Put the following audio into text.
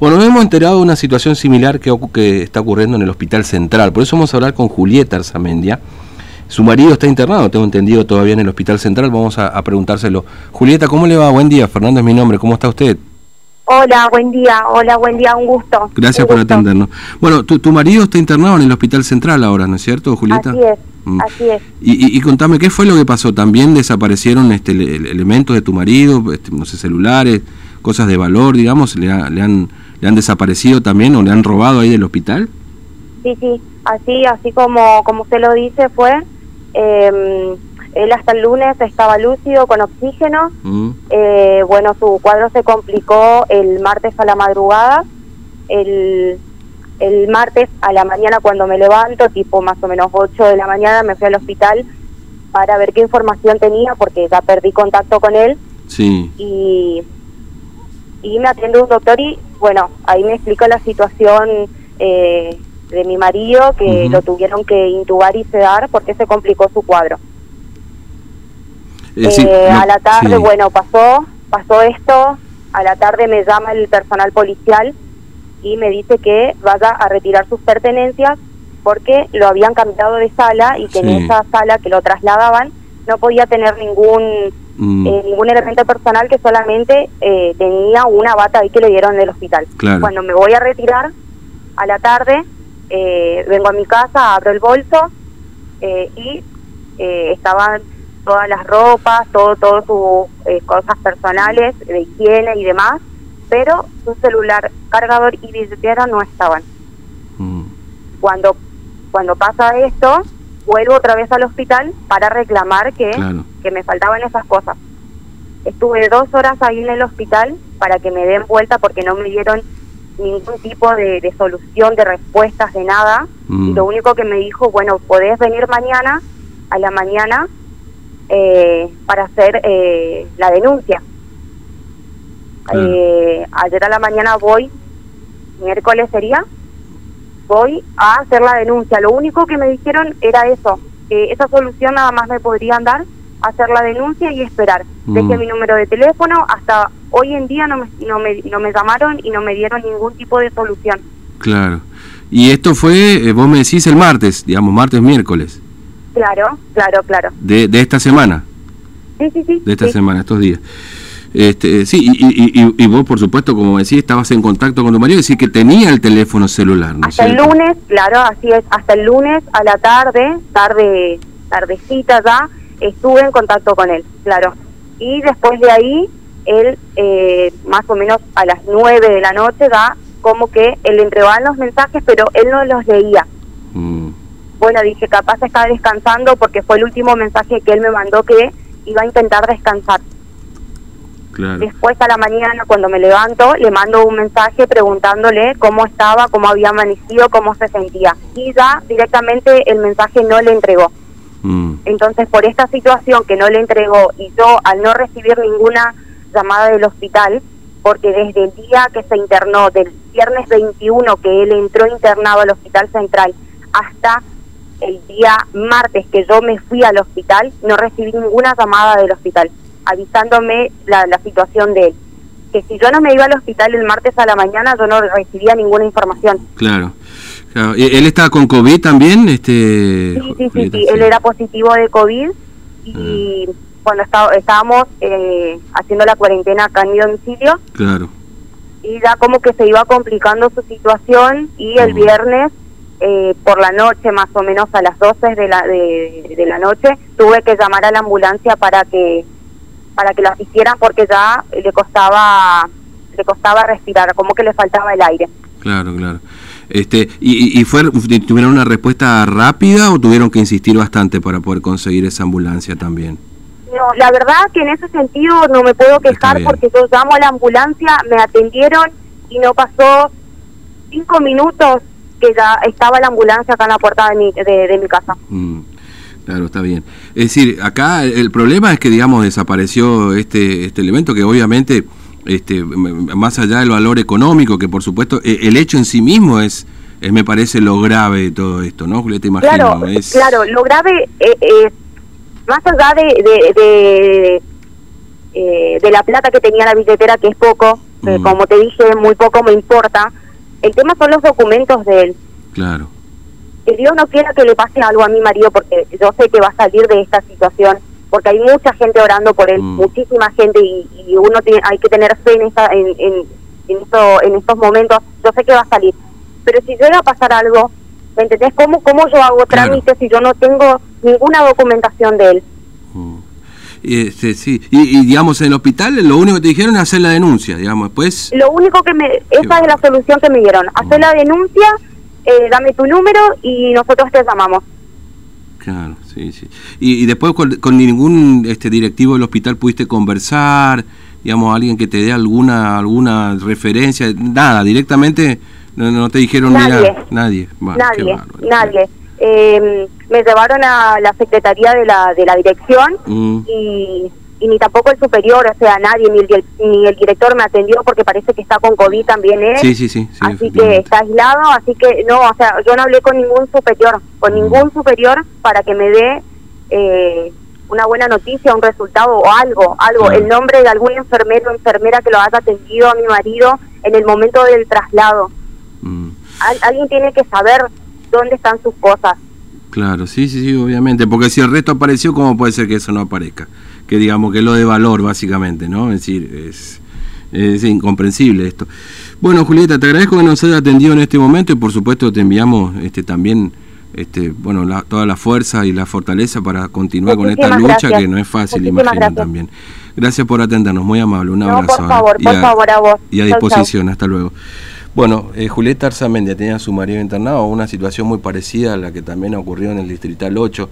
Bueno, nos hemos enterado de una situación similar que, que está ocurriendo en el Hospital Central. Por eso vamos a hablar con Julieta Arzamendia. Su marido está internado, tengo entendido, todavía en el Hospital Central. Vamos a, preguntárselo. Julieta, ¿cómo le va? Buen día. Fernando es mi nombre. ¿Cómo está usted? Hola, buen día. Hola, buen día. Un gusto. Gracias por atendernos. Bueno, tu, tu marido está internado en el Hospital Central ahora, ¿no es cierto, Julieta? Así es. Mm. Así es. Y, y, contame, ¿qué fue lo que pasó? ¿También desaparecieron este, elementos de tu marido, este, no sé, celulares, cosas de valor, digamos? ¿Le, le, han, ¿Le han desaparecido también o le han robado ahí del hospital? Sí, sí, así, así como, como usted lo dice, fue. Eh, él hasta el lunes estaba lúcido con oxígeno. Mm. Eh, bueno, su cuadro se complicó el martes a la madrugada. El, el martes a la mañana cuando me levanto, tipo más o menos 8 de la mañana, me fui al hospital para ver qué información tenía porque ya perdí contacto con él. Sí. Y, y me atiende un doctor y bueno, ahí me explica la situación eh, de mi marido que lo tuvieron que intubar y sedar porque se complicó su cuadro. Eh, a la tarde, bueno, pasó, pasó esto, a la tarde me llama el personal policial y me dice que vaya a retirar sus pertenencias porque lo habían cambiado de sala y que en esa sala que lo trasladaban no podía tener ningún mm. eh, ningún elemento personal que solamente eh, tenía una bata ahí que le dieron del hospital. Cuando me voy a retirar a la tarde, vengo a mi casa, abro el bolso y estaban todas las ropas, todo, todas sus eh, cosas personales de higiene y demás, pero su celular, cargador y billetera no estaban. Mm. Cuando, cuando pasa esto, vuelvo otra vez al hospital para reclamar que, que me faltaban esas cosas. Estuve dos horas ahí en el hospital para que me den vuelta porque no me dieron ningún tipo de, solución, de respuestas, de nada. Y lo mm. único que me dijo, bueno, podés venir mañana, a la mañana, eh, para hacer eh, la denuncia. Eh, ayer a la mañana voy, miércoles sería, voy a hacer la denuncia. Lo único que me dijeron era eso, que esa solución nada más me podrían dar, hacer la denuncia y esperar. Mm. Dejé mi número de teléfono, hasta hoy en día no me, no, me, no me llamaron y no me dieron ningún tipo de solución. Claro. Y esto fue, vos me decís el martes, digamos, martes, miércoles. Claro, claro, claro. De, de esta semana. Sí, sí, sí. De esta semana, estos días. Este, sí, y, y, y, vos, por supuesto, como decís, estabas en contacto con tu marido, decir que tenía el teléfono celular. ¿no hasta el lunes, claro, así es, hasta el lunes a la tarde, tarde, tardecita ya, estuve en contacto con él, claro. Y después de ahí, él, eh, más o menos a las nueve de la noche, da como que él entregaba los mensajes, pero él no los leía. Mm bueno, dije, capaz está descansando porque fue el último mensaje que él me mandó que iba a intentar descansar. Después a la mañana cuando me levanto le mando un mensaje preguntándole cómo estaba, cómo había amanecido, cómo se sentía. Y ya directamente el mensaje no le entregó. Mm. Entonces por esta situación que no le entregó y yo al no recibir ninguna llamada del hospital, porque desde el día que se internó, del viernes 21 que él entró internado al hospital central, hasta el día martes que yo me fui al hospital, no recibí ninguna llamada del hospital avisándome la, situación de él. Que si yo no me iba al hospital el martes a la mañana, yo no recibía ninguna información. Claro. ¿Él estaba con COVID también? Este... Sí, sí, sí, sí, él era positivo de COVID y ah. cuando estábamos eh, haciendo la cuarentena acá en mi domicilio. Claro. Y ya como que se iba complicando su situación y el viernes eh, por la noche, más o menos a las 12 de la, de, la noche, tuve que llamar a la ambulancia para que para que la hicieran porque ya le costaba le costaba respirar, como que le faltaba el aire. Claro, claro. Este, y, y fue, ¿Tuvieron una respuesta rápida o tuvieron que insistir bastante para poder conseguir esa ambulancia también? No, la verdad que en ese sentido no me puedo quejar porque yo llamo a la ambulancia, me atendieron y no pasó cinco minutos que ya estaba la ambulancia acá en la puerta de mi, de, mi casa. Mm, claro, está bien. Es decir, acá el problema es que, digamos, desapareció este, este elemento que obviamente, este, más allá del valor económico, que por supuesto e, el hecho en sí mismo es, es me parece lo grave de todo esto, ¿no, Julieta? Imagino, claro, claro, lo grave es, eh, más allá de, de, de, eh, de la plata que tenía la billetera, que es poco, mm. como te dije, muy poco me importa. El tema son los documentos de él. Claro. Que Dios no quiera que le pase algo a mi marido porque yo sé que va a salir de esta situación, porque hay mucha gente orando por él, mm. muchísima gente y, uno tiene, hay que tener fe en, esta, en, en, esto, en estos momentos. Yo sé que va a salir. Pero si llega a pasar algo, ¿me entendés? ¿Cómo, cómo yo hago trámites si yo no tengo ninguna documentación de él? Este, sí. Y, digamos, en el hospital lo único que te dijeron es hacer la denuncia, digamos, después... Lo único que me... Esa es la solución que me dieron. Hacer la denuncia, eh, dame tu número y nosotros te llamamos. Claro, sí, sí. Y, después con, ningún este directivo del hospital pudiste conversar, digamos, alguien que te dé alguna alguna referencia, nada, directamente no, te dijeron nada. Nadie. nadie, nadie. Eh, me llevaron a la secretaría de la, de la dirección mm. y, ni tampoco el superior, o sea, nadie, ni el, ni el director me atendió porque parece que está con COVID también él. Sí, sí, sí. así que está aislado, así que no, o sea, yo no hablé con ningún superior, con mm. ningún superior para que me dé eh, una buena noticia, un resultado o algo, algo, el nombre de algún enfermero o enfermera que lo haya atendido a mi marido en el momento del traslado. Mm. alguien tiene que saber dónde están sus cosas. Claro, sí, sí, sí, obviamente, porque si el resto apareció, ¿cómo puede ser que eso no aparezca? Que digamos que es lo de valor, básicamente, ¿no? Es decir, es, es incomprensible esto. Bueno, Julieta, te agradezco que nos hayas atendido en este momento y por supuesto te enviamos este también este bueno toda la fuerza y la fortaleza para continuar con esta lucha que no es fácil, imagino también. Gracias por atendernos, muy amable, un abrazo. por ¿eh? favor, por favor, a vos. Y a disposición, hasta luego. Bueno, eh, Julieta Arzamendia tenía a su marido internado, una situación muy parecida a la que también ocurrió en el Distrital 8.